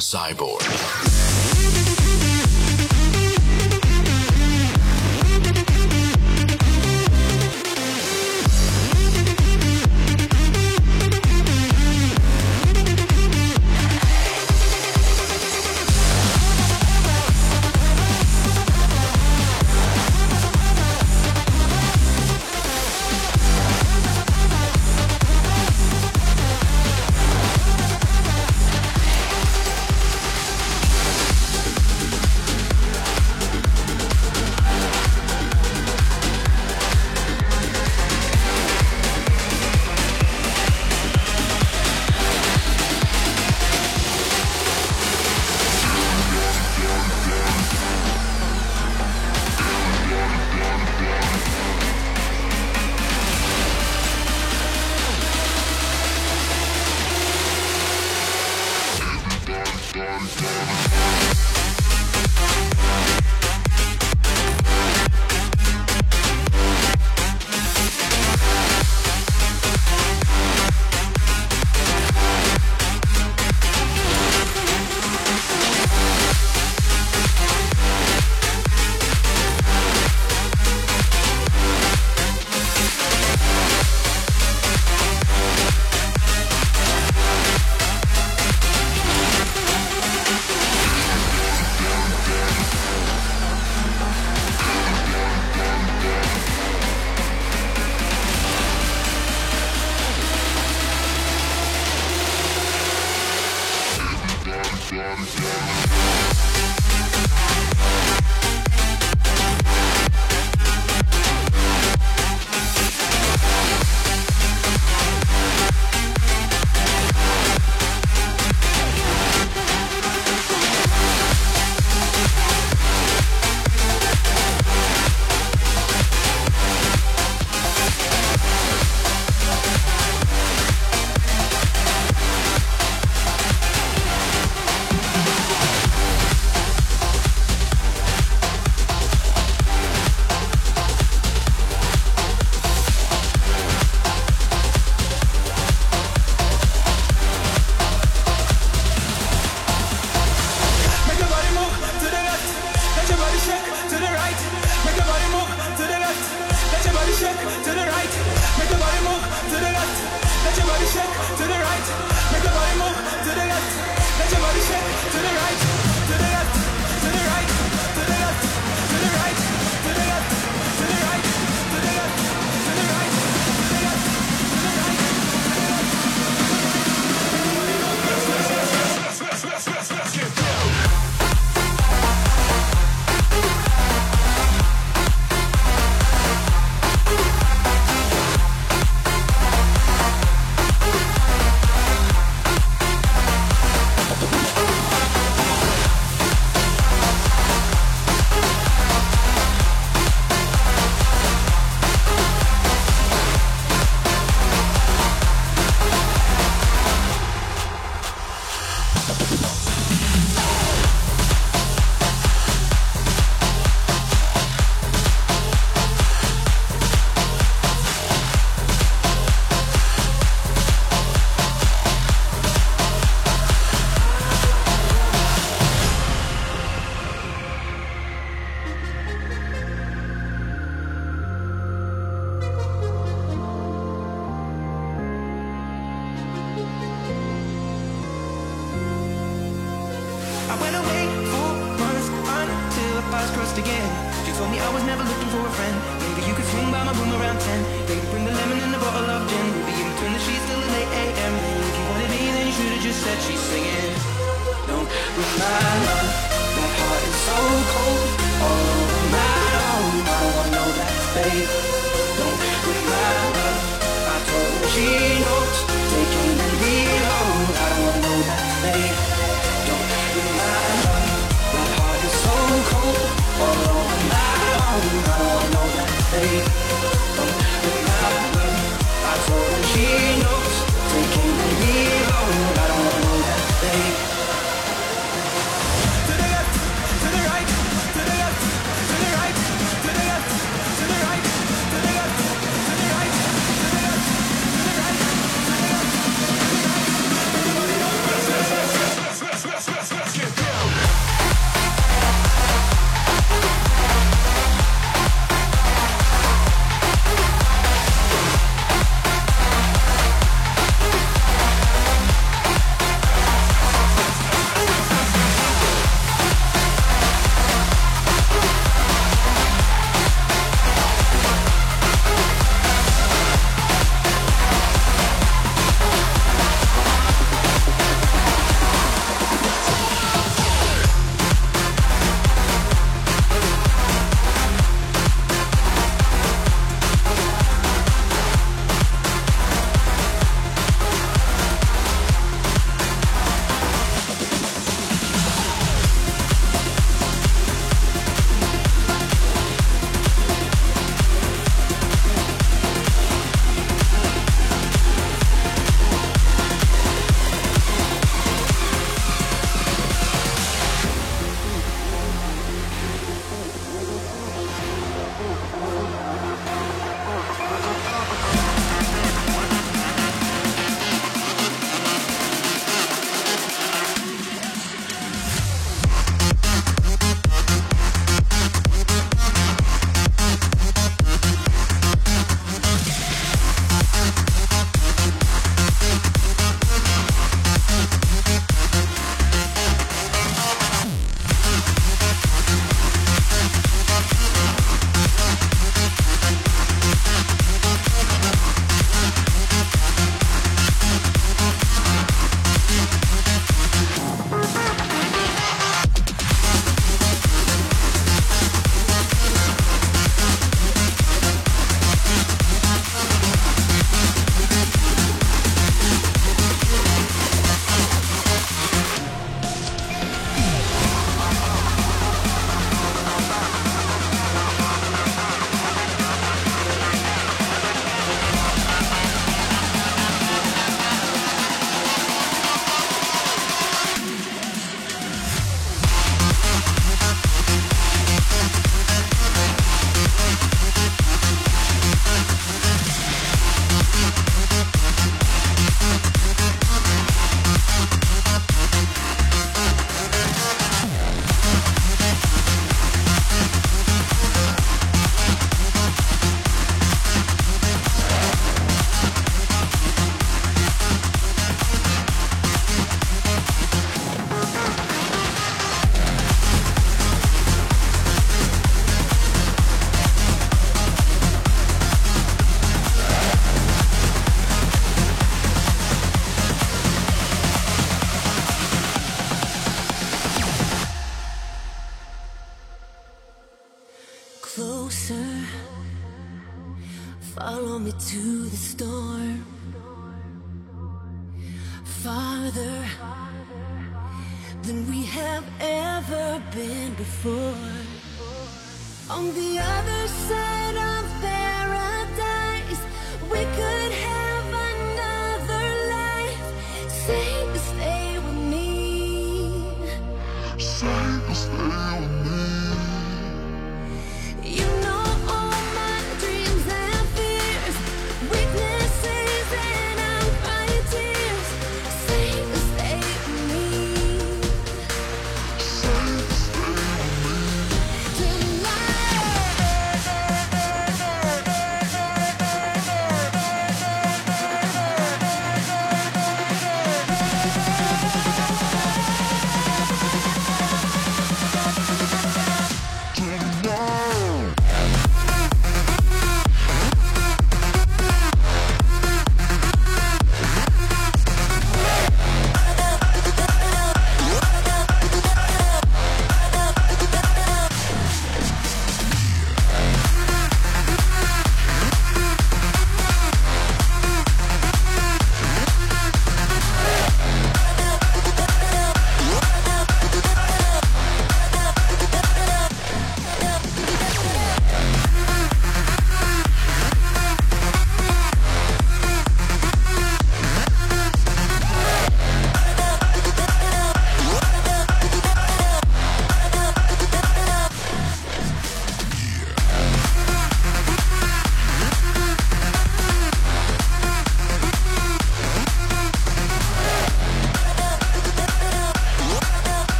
Cyborg.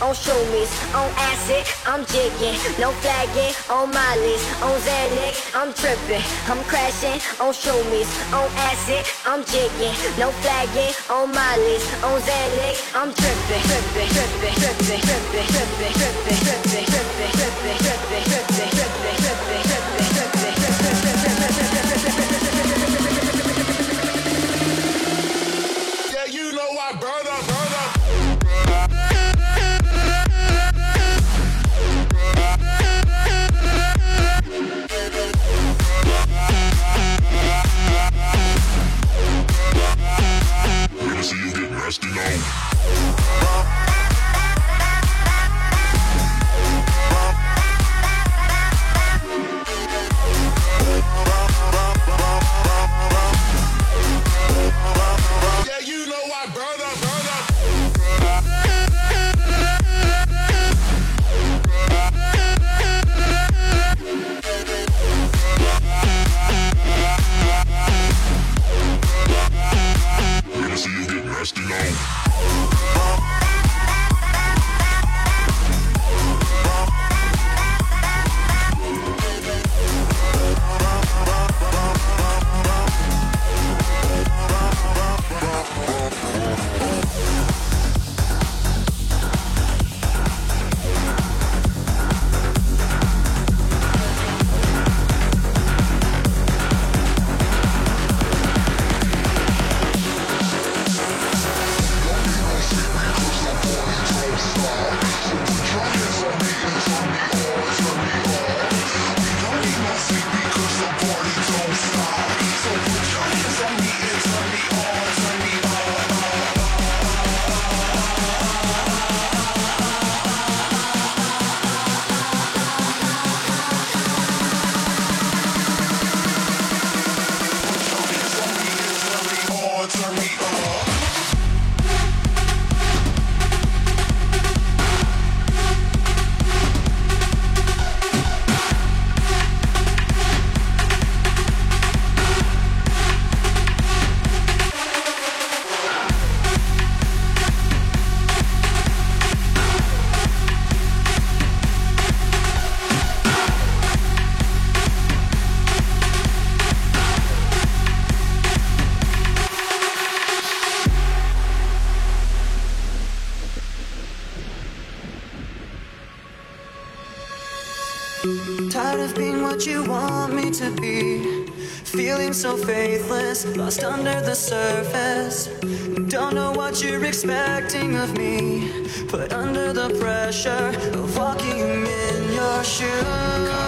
On shroomies, on acid, I'm jigging, no flagging on my list, on Xanax, I'm tripping, I'm crashing on shroomies, on acid, I'm jigging, no flagging on my list, on Xanax, I'm tripping, tripping, tripping, tripping, tripping, tripping, tripping, tripping, tripping, tripping, tripping, tripping, tripping, tripping, tripping, lost under the surface. Don't know what you're expecting of me. Put under the pressure of walking in your shoes.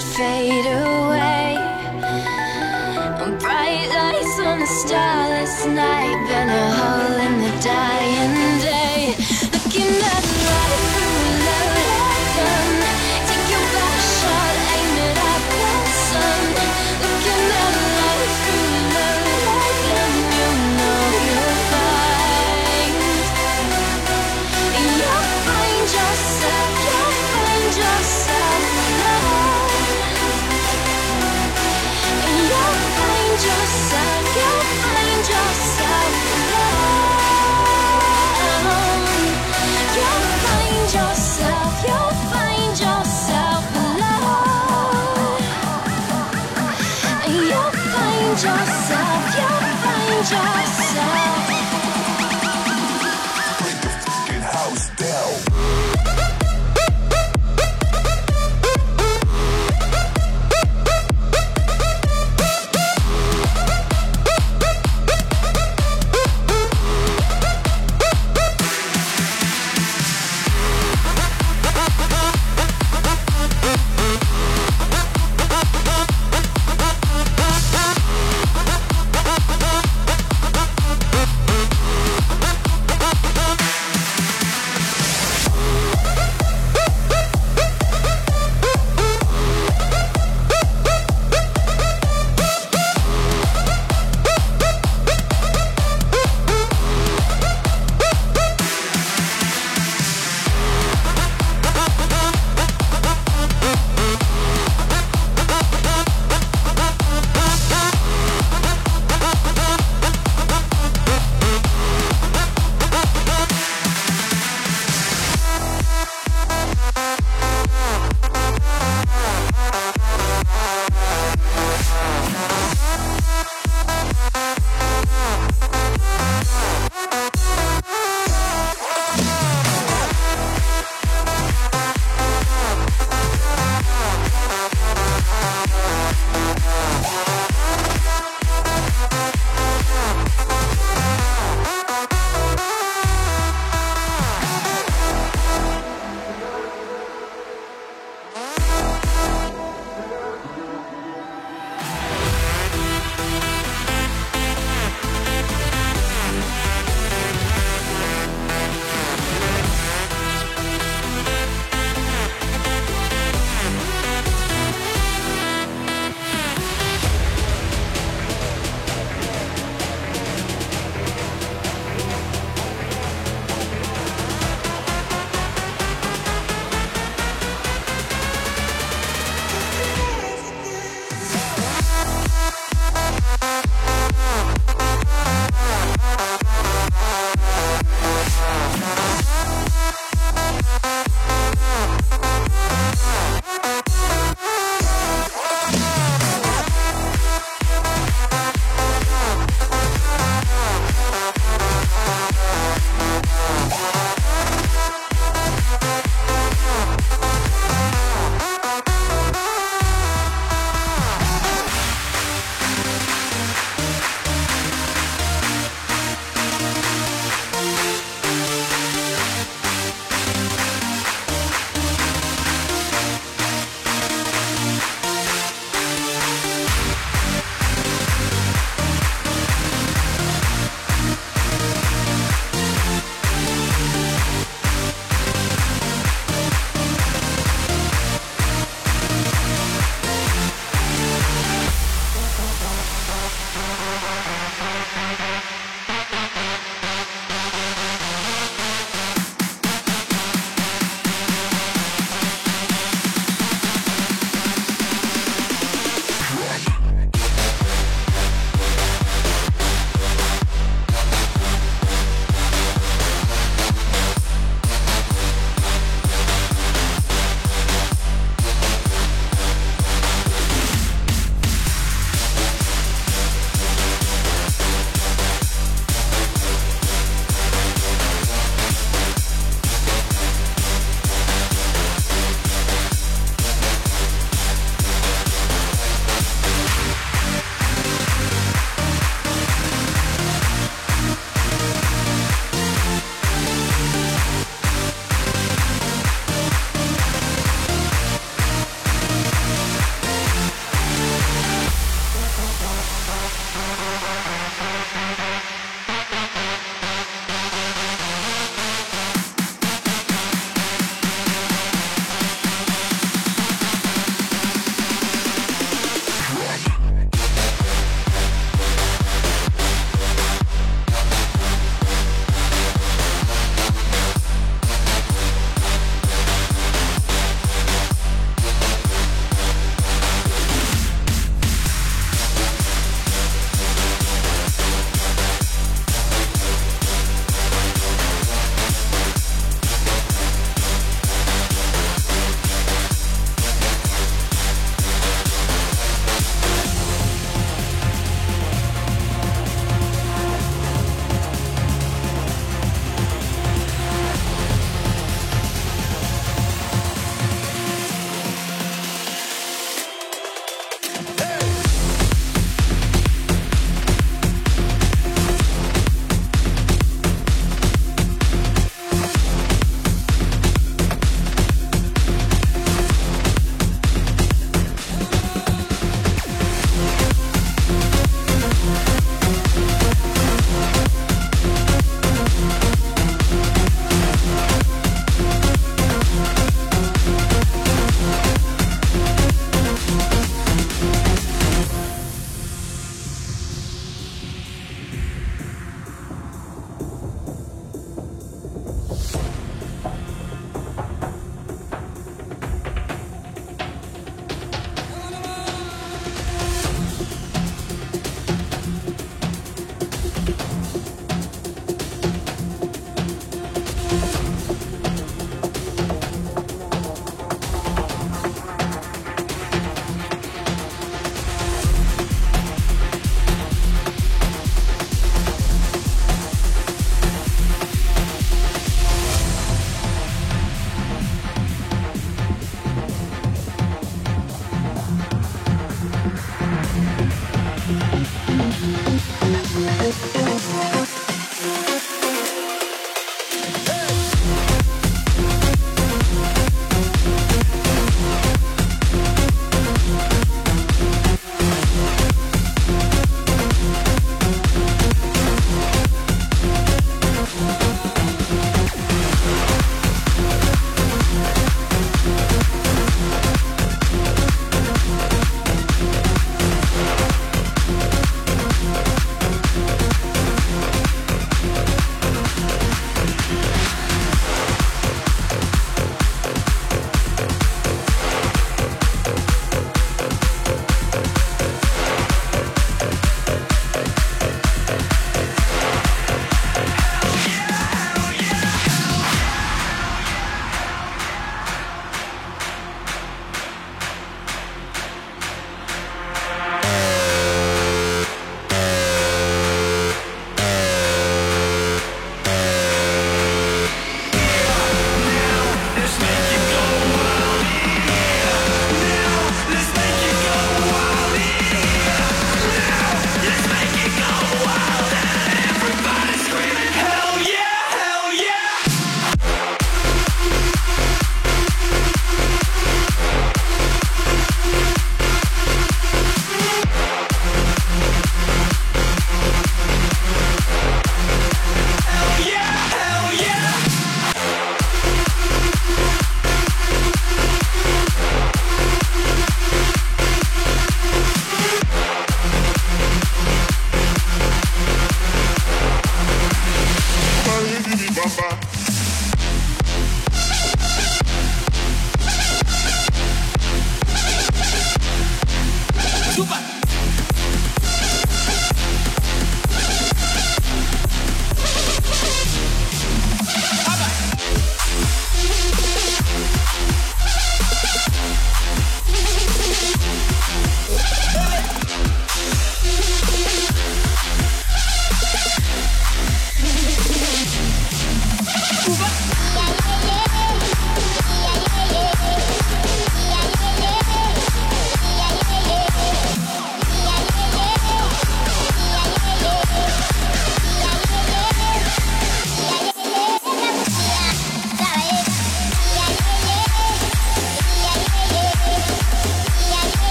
Fade, find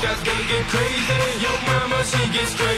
When gonna get crazy. Yo mama, she gets crazy.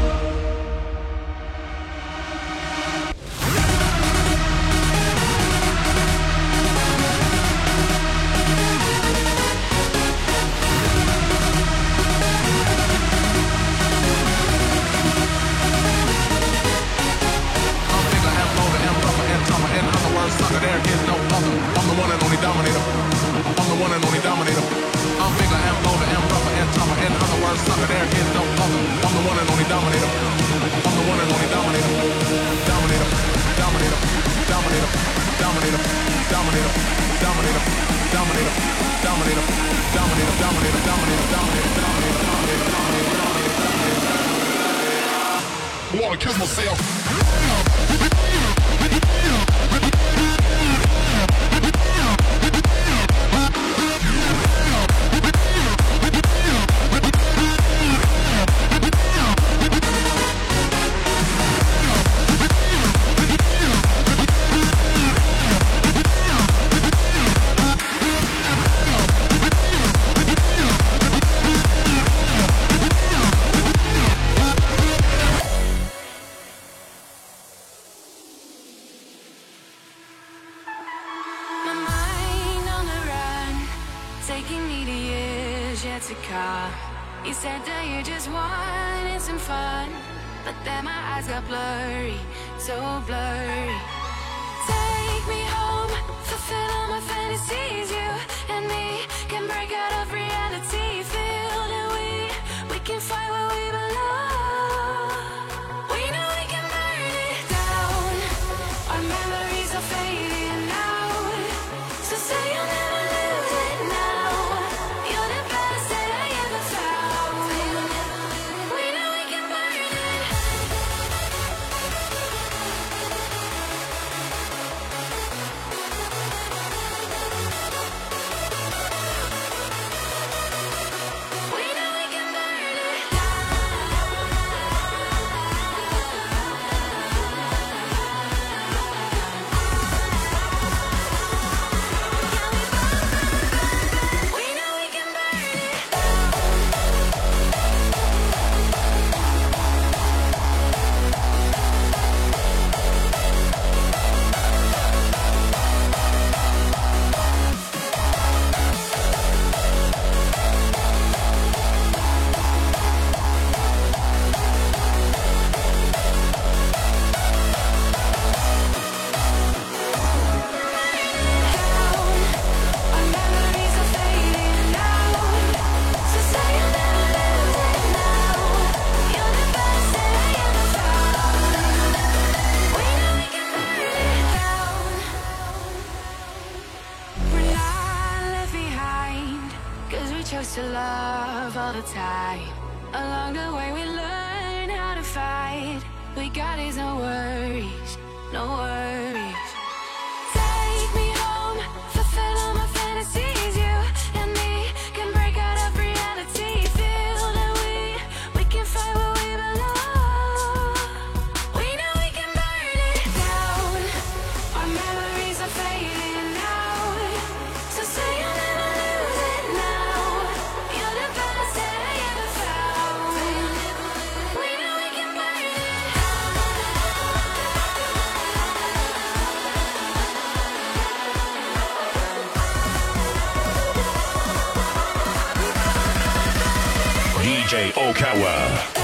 Other there is no other. I'm the one and only dominator. I'm the one and only dominator. I'm bigger and bolder and rougher and tougher. In other words, sucker, there is no other. I'm the one and only dominator. I'm the one and only dominator. Dominator, dominator, dominator, dominator, dominator, dominator, dominator, dominator, dominator, dominator, dominator, dominator, dominator, dominator, dominator, dominator, dominator. Wanna kiss myself. DJ Okawa.